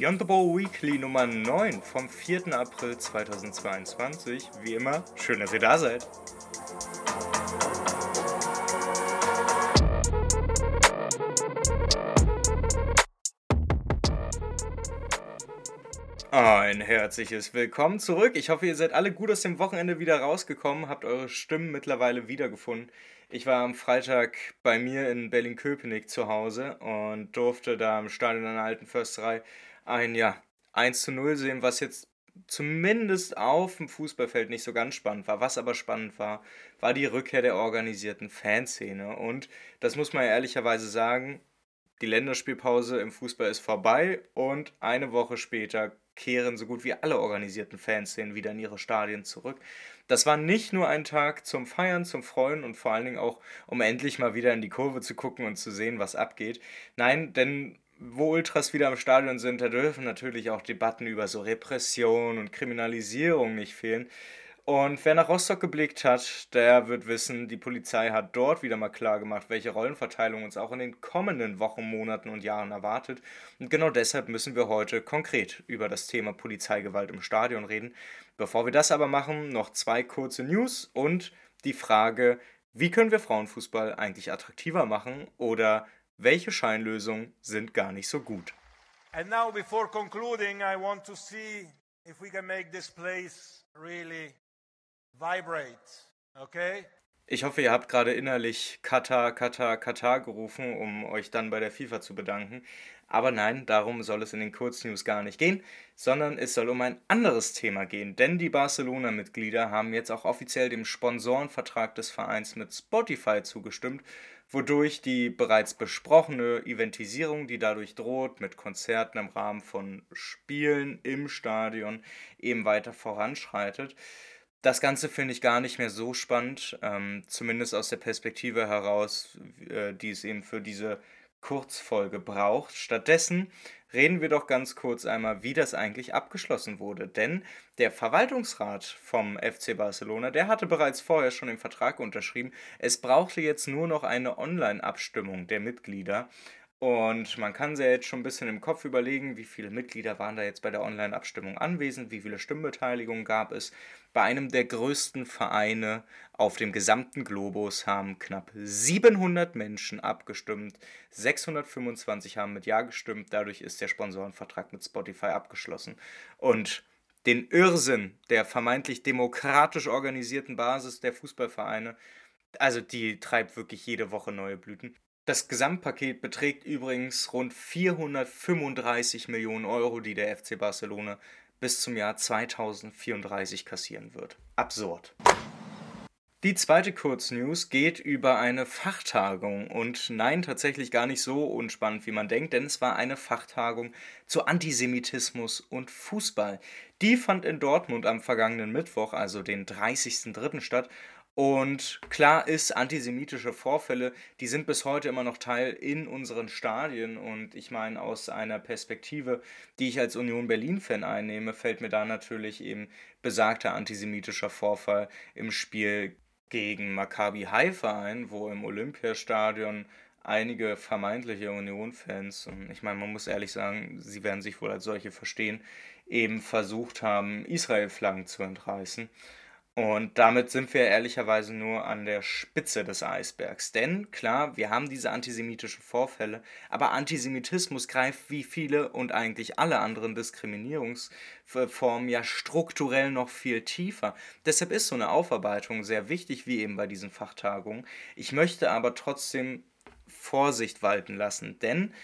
Beyond the Bowl Weekly Nummer 9 vom 4. April 2022. Wie immer, schön, dass ihr da seid. Ein herzliches Willkommen zurück. Ich hoffe, ihr seid alle gut aus dem Wochenende wieder rausgekommen, habt eure Stimmen mittlerweile wiedergefunden. Ich war am Freitag bei mir in Berlin-Köpenick zu Hause und durfte da im Stadion einer alten Försterei ein ja, 1 zu 0 sehen, was jetzt zumindest auf dem Fußballfeld nicht so ganz spannend war. Was aber spannend war, war die Rückkehr der organisierten Fanszene. Und das muss man ja ehrlicherweise sagen, die Länderspielpause im Fußball ist vorbei und eine Woche später kehren so gut wie alle organisierten Fanszenen wieder in ihre Stadien zurück. Das war nicht nur ein Tag zum Feiern, zum Freuen und vor allen Dingen auch, um endlich mal wieder in die Kurve zu gucken und zu sehen, was abgeht. Nein, denn wo Ultras wieder im Stadion sind, da dürfen natürlich auch Debatten über so Repression und Kriminalisierung nicht fehlen. Und wer nach Rostock geblickt hat, der wird wissen, die Polizei hat dort wieder mal klar gemacht, welche Rollenverteilung uns auch in den kommenden Wochen, Monaten und Jahren erwartet. Und genau deshalb müssen wir heute konkret über das Thema Polizeigewalt im Stadion reden. Bevor wir das aber machen, noch zwei kurze News und die Frage, wie können wir Frauenfußball eigentlich attraktiver machen oder welche Scheinlösungen sind gar nicht so gut? And now before concluding, I want to see if we can make this place really vibrate. Okay? Ich hoffe, ihr habt gerade innerlich Katar, Katar, Katar gerufen, um euch dann bei der FIFA zu bedanken. Aber nein, darum soll es in den Kurznews gar nicht gehen, sondern es soll um ein anderes Thema gehen. Denn die Barcelona-Mitglieder haben jetzt auch offiziell dem Sponsorenvertrag des Vereins mit Spotify zugestimmt, wodurch die bereits besprochene Eventisierung, die dadurch droht, mit Konzerten im Rahmen von Spielen im Stadion eben weiter voranschreitet. Das Ganze finde ich gar nicht mehr so spannend, ähm, zumindest aus der Perspektive heraus, äh, die es eben für diese Kurzfolge braucht. Stattdessen reden wir doch ganz kurz einmal, wie das eigentlich abgeschlossen wurde. Denn der Verwaltungsrat vom FC Barcelona, der hatte bereits vorher schon den Vertrag unterschrieben. Es brauchte jetzt nur noch eine Online-Abstimmung der Mitglieder. Und man kann sich jetzt schon ein bisschen im Kopf überlegen, wie viele Mitglieder waren da jetzt bei der Online-Abstimmung anwesend, wie viele Stimmbeteiligungen gab es. Bei einem der größten Vereine auf dem gesamten Globus haben knapp 700 Menschen abgestimmt, 625 haben mit Ja gestimmt, dadurch ist der Sponsorenvertrag mit Spotify abgeschlossen. Und den Irrsinn der vermeintlich demokratisch organisierten Basis der Fußballvereine, also die treibt wirklich jede Woche neue Blüten. Das Gesamtpaket beträgt übrigens rund 435 Millionen Euro, die der FC Barcelona bis zum Jahr 2034 kassieren wird. Absurd. Die zweite Kurznews geht über eine Fachtagung und nein, tatsächlich gar nicht so unspannend, wie man denkt, denn es war eine Fachtagung zu Antisemitismus und Fußball. Die fand in Dortmund am vergangenen Mittwoch, also den 30.03. statt und klar ist, antisemitische Vorfälle, die sind bis heute immer noch Teil in unseren Stadien. Und ich meine, aus einer Perspektive, die ich als Union Berlin-Fan einnehme, fällt mir da natürlich eben besagter antisemitischer Vorfall im Spiel gegen Maccabi Haifa ein, wo im Olympiastadion einige vermeintliche Union-Fans, und ich meine, man muss ehrlich sagen, sie werden sich wohl als solche verstehen, eben versucht haben, Israel-Flaggen zu entreißen. Und damit sind wir ehrlicherweise nur an der Spitze des Eisbergs. Denn klar, wir haben diese antisemitischen Vorfälle, aber Antisemitismus greift wie viele und eigentlich alle anderen Diskriminierungsformen ja strukturell noch viel tiefer. Deshalb ist so eine Aufarbeitung sehr wichtig, wie eben bei diesen Fachtagungen. Ich möchte aber trotzdem Vorsicht walten lassen, denn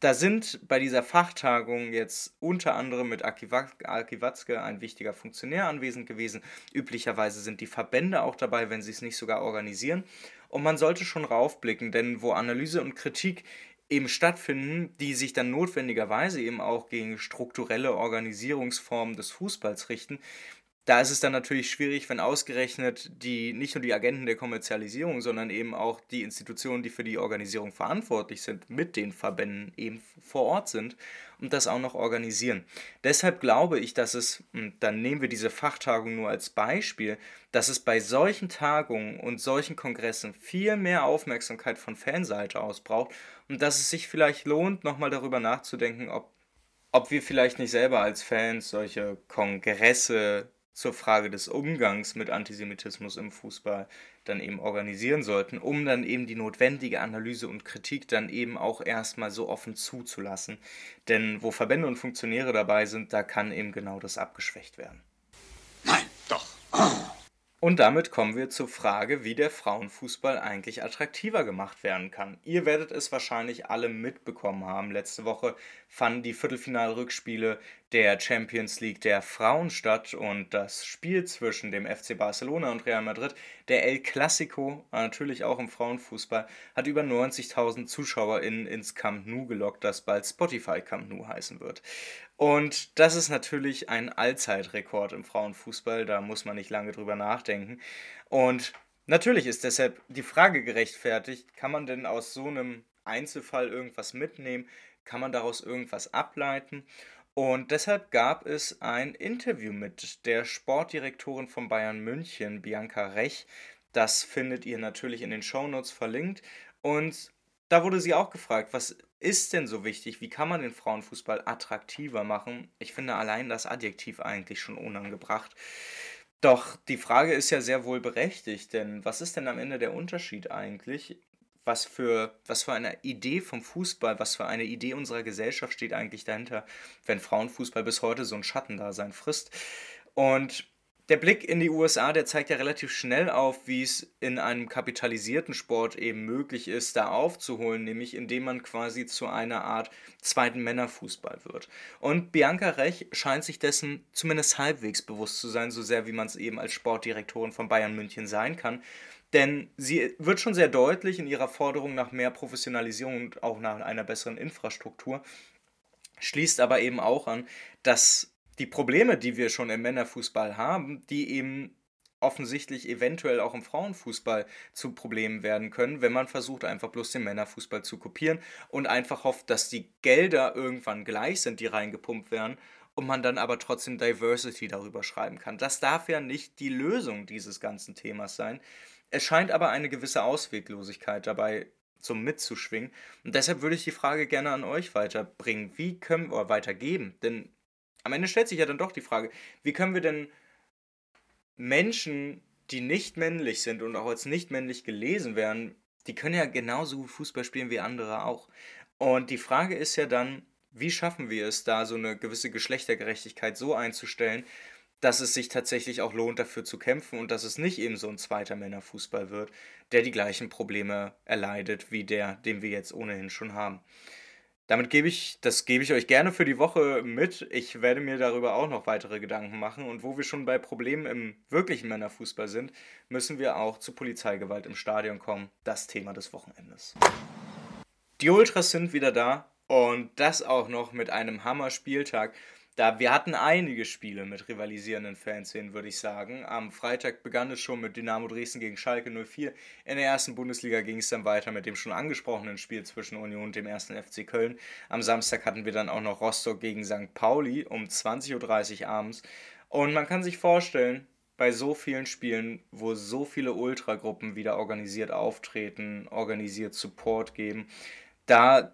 da sind bei dieser Fachtagung jetzt unter anderem mit Aki Watzke ein wichtiger Funktionär anwesend gewesen. Üblicherweise sind die Verbände auch dabei, wenn sie es nicht sogar organisieren. Und man sollte schon raufblicken, denn wo Analyse und Kritik eben stattfinden, die sich dann notwendigerweise eben auch gegen strukturelle Organisierungsformen des Fußballs richten, da ist es dann natürlich schwierig, wenn ausgerechnet die nicht nur die Agenten der Kommerzialisierung, sondern eben auch die Institutionen, die für die Organisierung verantwortlich sind, mit den Verbänden eben vor Ort sind und das auch noch organisieren. Deshalb glaube ich, dass es, und dann nehmen wir diese Fachtagung nur als Beispiel, dass es bei solchen Tagungen und solchen Kongressen viel mehr Aufmerksamkeit von Fanseite aus braucht und dass es sich vielleicht lohnt, nochmal darüber nachzudenken, ob ob wir vielleicht nicht selber als Fans solche Kongresse zur Frage des Umgangs mit Antisemitismus im Fußball dann eben organisieren sollten, um dann eben die notwendige Analyse und Kritik dann eben auch erstmal so offen zuzulassen. Denn wo Verbände und Funktionäre dabei sind, da kann eben genau das abgeschwächt werden. Nein, doch. Und damit kommen wir zur Frage, wie der Frauenfußball eigentlich attraktiver gemacht werden kann. Ihr werdet es wahrscheinlich alle mitbekommen haben. Letzte Woche fanden die Viertelfinalrückspiele der Champions League der Frauen statt und das Spiel zwischen dem FC Barcelona und Real Madrid, der El Clasico, natürlich auch im Frauenfußball, hat über 90.000 ZuschauerInnen ins Camp Nou gelockt, das bald Spotify Camp Nou heißen wird. Und das ist natürlich ein Allzeitrekord im Frauenfußball, da muss man nicht lange drüber nachdenken. Und natürlich ist deshalb die Frage gerechtfertigt, kann man denn aus so einem Einzelfall irgendwas mitnehmen? Kann man daraus irgendwas ableiten? Und deshalb gab es ein Interview mit der Sportdirektorin von Bayern München, Bianca Rech. Das findet ihr natürlich in den Shownotes verlinkt. Und da wurde sie auch gefragt, was ist denn so wichtig? Wie kann man den Frauenfußball attraktiver machen? Ich finde allein das Adjektiv eigentlich schon unangebracht. Doch die Frage ist ja sehr wohl berechtigt, denn was ist denn am Ende der Unterschied eigentlich? Was für, was für eine Idee vom Fußball, was für eine Idee unserer Gesellschaft steht eigentlich dahinter, wenn Frauenfußball bis heute so ein Schattendasein frisst? Und der Blick in die USA, der zeigt ja relativ schnell auf, wie es in einem kapitalisierten Sport eben möglich ist, da aufzuholen, nämlich indem man quasi zu einer Art zweiten Männerfußball wird. Und Bianca Rech scheint sich dessen zumindest halbwegs bewusst zu sein, so sehr wie man es eben als Sportdirektorin von Bayern München sein kann. Denn sie wird schon sehr deutlich in ihrer Forderung nach mehr Professionalisierung und auch nach einer besseren Infrastruktur, schließt aber eben auch an, dass die Probleme, die wir schon im Männerfußball haben, die eben offensichtlich eventuell auch im Frauenfußball zu Problemen werden können, wenn man versucht, einfach bloß den Männerfußball zu kopieren und einfach hofft, dass die Gelder irgendwann gleich sind, die reingepumpt werden und man dann aber trotzdem Diversity darüber schreiben kann. Das darf ja nicht die Lösung dieses ganzen Themas sein. Es scheint aber eine gewisse Ausweglosigkeit dabei zum Mitzuschwingen. Und deshalb würde ich die Frage gerne an euch weiterbringen. Wie können wir weitergeben? Denn am Ende stellt sich ja dann doch die Frage, wie können wir denn Menschen, die nicht männlich sind und auch als nicht männlich gelesen werden, die können ja genauso gut Fußball spielen wie andere auch. Und die Frage ist ja dann, wie schaffen wir es da, so eine gewisse Geschlechtergerechtigkeit so einzustellen, dass es sich tatsächlich auch lohnt, dafür zu kämpfen und dass es nicht eben so ein zweiter Männerfußball wird, der die gleichen Probleme erleidet wie der, den wir jetzt ohnehin schon haben. Damit gebe ich das gebe ich euch gerne für die Woche mit. Ich werde mir darüber auch noch weitere Gedanken machen. Und wo wir schon bei Problemen im wirklichen Männerfußball sind, müssen wir auch zu Polizeigewalt im Stadion kommen. Das Thema des Wochenendes. Die Ultras sind wieder da und das auch noch mit einem Hammer-Spieltag. Da, wir hatten einige Spiele mit rivalisierenden Fanszenen, würde ich sagen. Am Freitag begann es schon mit Dynamo Dresden gegen Schalke 04. In der ersten Bundesliga ging es dann weiter mit dem schon angesprochenen Spiel zwischen Union und dem ersten FC Köln. Am Samstag hatten wir dann auch noch Rostock gegen St. Pauli um 20.30 Uhr abends. Und man kann sich vorstellen, bei so vielen Spielen, wo so viele Ultragruppen wieder organisiert auftreten, organisiert Support geben, da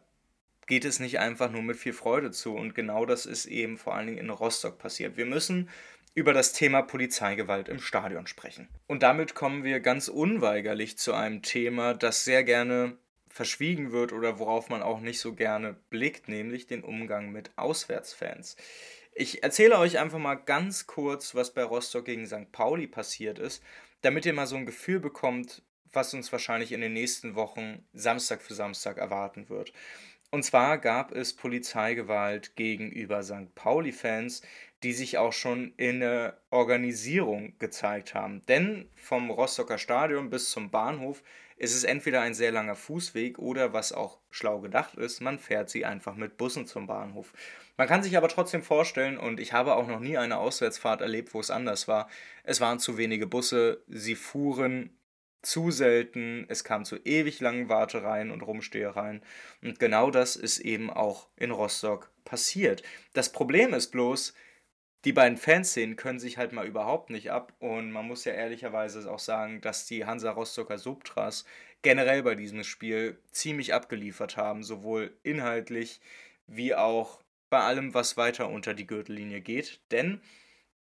geht es nicht einfach nur mit viel Freude zu. Und genau das ist eben vor allen Dingen in Rostock passiert. Wir müssen über das Thema Polizeigewalt im Stadion sprechen. Und damit kommen wir ganz unweigerlich zu einem Thema, das sehr gerne verschwiegen wird oder worauf man auch nicht so gerne blickt, nämlich den Umgang mit Auswärtsfans. Ich erzähle euch einfach mal ganz kurz, was bei Rostock gegen St. Pauli passiert ist, damit ihr mal so ein Gefühl bekommt, was uns wahrscheinlich in den nächsten Wochen Samstag für Samstag erwarten wird. Und zwar gab es Polizeigewalt gegenüber St. Pauli-Fans, die sich auch schon in der Organisierung gezeigt haben. Denn vom Rostocker Stadion bis zum Bahnhof ist es entweder ein sehr langer Fußweg oder, was auch schlau gedacht ist, man fährt sie einfach mit Bussen zum Bahnhof. Man kann sich aber trotzdem vorstellen, und ich habe auch noch nie eine Auswärtsfahrt erlebt, wo es anders war, es waren zu wenige Busse, sie fuhren zu selten, es kam zu ewig langen Wartereien und Rumstehereien. Und genau das ist eben auch in Rostock passiert. Das Problem ist bloß, die beiden Fanszenen können sich halt mal überhaupt nicht ab. Und man muss ja ehrlicherweise auch sagen, dass die Hansa Rostocker Subtras generell bei diesem Spiel ziemlich abgeliefert haben, sowohl inhaltlich wie auch bei allem, was weiter unter die Gürtellinie geht, denn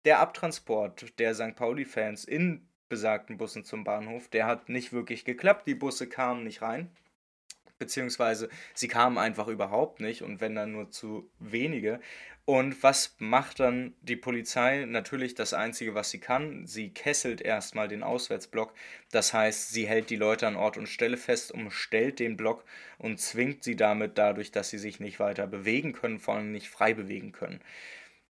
der Abtransport der St. Pauli-Fans in besagten Bussen zum Bahnhof, der hat nicht wirklich geklappt. Die Busse kamen nicht rein beziehungsweise sie kamen einfach überhaupt nicht und wenn dann nur zu wenige. Und was macht dann die Polizei? Natürlich das Einzige, was sie kann. Sie kesselt erstmal den Auswärtsblock. Das heißt, sie hält die Leute an Ort und Stelle fest, umstellt den Block und zwingt sie damit dadurch, dass sie sich nicht weiter bewegen können, vor allem nicht frei bewegen können.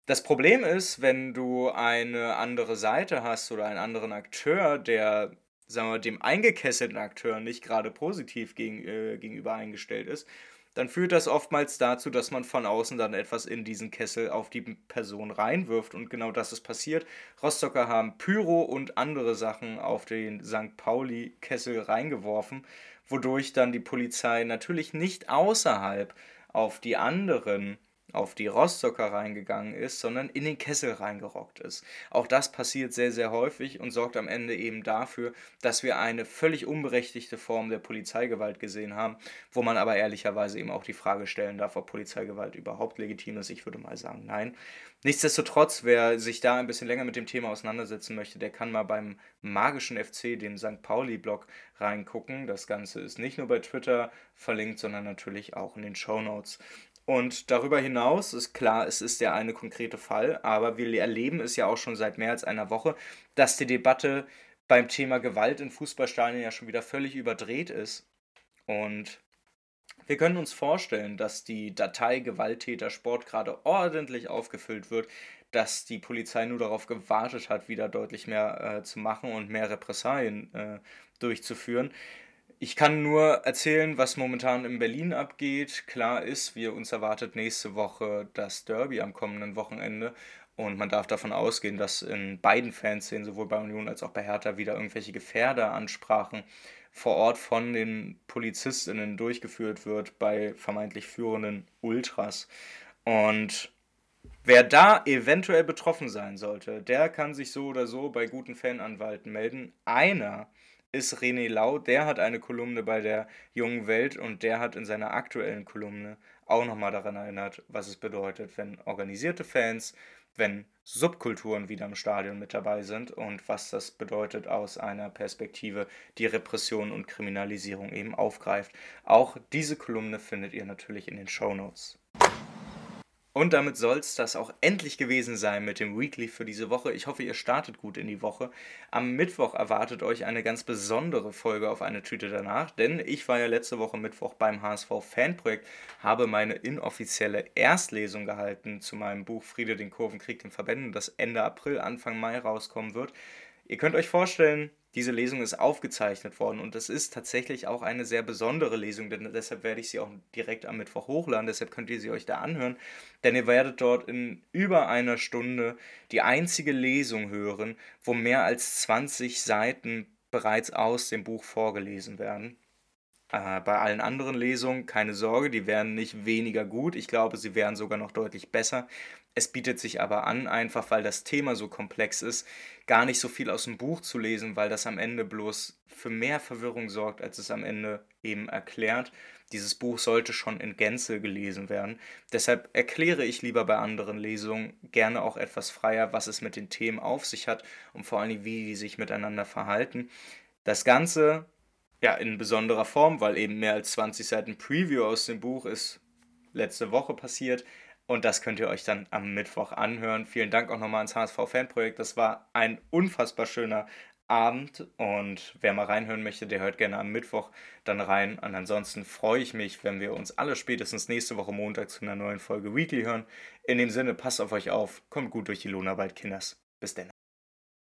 Das Problem ist, wenn du eine andere Seite hast oder einen anderen Akteur, der sagen wir, dem eingekesselten Akteur nicht gerade positiv gegen, äh, gegenüber eingestellt ist, dann führt das oftmals dazu, dass man von außen dann etwas in diesen Kessel auf die Person reinwirft. Und genau das ist passiert. Rostocker haben Pyro und andere Sachen auf den St. Pauli-Kessel reingeworfen, wodurch dann die Polizei natürlich nicht außerhalb auf die anderen auf die Rostocker reingegangen ist, sondern in den Kessel reingerockt ist. Auch das passiert sehr, sehr häufig und sorgt am Ende eben dafür, dass wir eine völlig unberechtigte Form der Polizeigewalt gesehen haben, wo man aber ehrlicherweise eben auch die Frage stellen darf, ob Polizeigewalt überhaupt legitim ist. Ich würde mal sagen, nein. Nichtsdestotrotz, wer sich da ein bisschen länger mit dem Thema auseinandersetzen möchte, der kann mal beim magischen FC, dem St. Pauli-Blog, reingucken. Das Ganze ist nicht nur bei Twitter verlinkt, sondern natürlich auch in den Show Notes. Und darüber hinaus ist klar, es ist der eine konkrete Fall, aber wir erleben es ja auch schon seit mehr als einer Woche, dass die Debatte beim Thema Gewalt in Fußballstadien ja schon wieder völlig überdreht ist. Und wir können uns vorstellen, dass die Datei Gewalttäter Sport gerade ordentlich aufgefüllt wird, dass die Polizei nur darauf gewartet hat, wieder deutlich mehr äh, zu machen und mehr Repressalien äh, durchzuführen. Ich kann nur erzählen, was momentan in Berlin abgeht. Klar ist, wir uns erwartet nächste Woche das Derby am kommenden Wochenende. Und man darf davon ausgehen, dass in beiden Fanszenen, sowohl bei Union als auch bei Hertha, wieder irgendwelche Gefährderansprachen vor Ort von den PolizistInnen durchgeführt wird bei vermeintlich führenden Ultras. Und wer da eventuell betroffen sein sollte, der kann sich so oder so bei guten Fananwalten melden. Einer ist René Lau. Der hat eine Kolumne bei der Jungen Welt und der hat in seiner aktuellen Kolumne auch nochmal daran erinnert, was es bedeutet, wenn organisierte Fans, wenn Subkulturen wieder im Stadion mit dabei sind und was das bedeutet aus einer Perspektive, die Repression und Kriminalisierung eben aufgreift. Auch diese Kolumne findet ihr natürlich in den Show Notes. Und damit soll es das auch endlich gewesen sein mit dem Weekly für diese Woche. Ich hoffe, ihr startet gut in die Woche. Am Mittwoch erwartet euch eine ganz besondere Folge auf eine Tüte danach, denn ich war ja letzte Woche Mittwoch beim HSV Fanprojekt, habe meine inoffizielle Erstlesung gehalten zu meinem Buch Friede den Kurvenkrieg den Verbänden, das Ende April, Anfang Mai rauskommen wird. Ihr könnt euch vorstellen, diese Lesung ist aufgezeichnet worden und es ist tatsächlich auch eine sehr besondere Lesung, denn deshalb werde ich sie auch direkt am Mittwoch hochladen, deshalb könnt ihr sie euch da anhören, denn ihr werdet dort in über einer Stunde die einzige Lesung hören, wo mehr als 20 Seiten bereits aus dem Buch vorgelesen werden. Äh, bei allen anderen Lesungen keine Sorge, die werden nicht weniger gut. Ich glaube, sie wären sogar noch deutlich besser. Es bietet sich aber an, einfach weil das Thema so komplex ist, gar nicht so viel aus dem Buch zu lesen, weil das am Ende bloß für mehr Verwirrung sorgt, als es am Ende eben erklärt. Dieses Buch sollte schon in Gänze gelesen werden. Deshalb erkläre ich lieber bei anderen Lesungen gerne auch etwas freier, was es mit den Themen auf sich hat und vor allem, wie die sich miteinander verhalten. Das Ganze ja, in besonderer Form, weil eben mehr als 20 Seiten Preview aus dem Buch ist letzte Woche passiert. Und das könnt ihr euch dann am Mittwoch anhören. Vielen Dank auch nochmal ans HSV Fanprojekt. Das war ein unfassbar schöner Abend. Und wer mal reinhören möchte, der hört gerne am Mittwoch dann rein. Und ansonsten freue ich mich, wenn wir uns alle spätestens nächste Woche Montag zu einer neuen Folge Weekly hören. In dem Sinne, passt auf euch auf, kommt gut durch die Lohnarbeit, Kinders. Bis dann.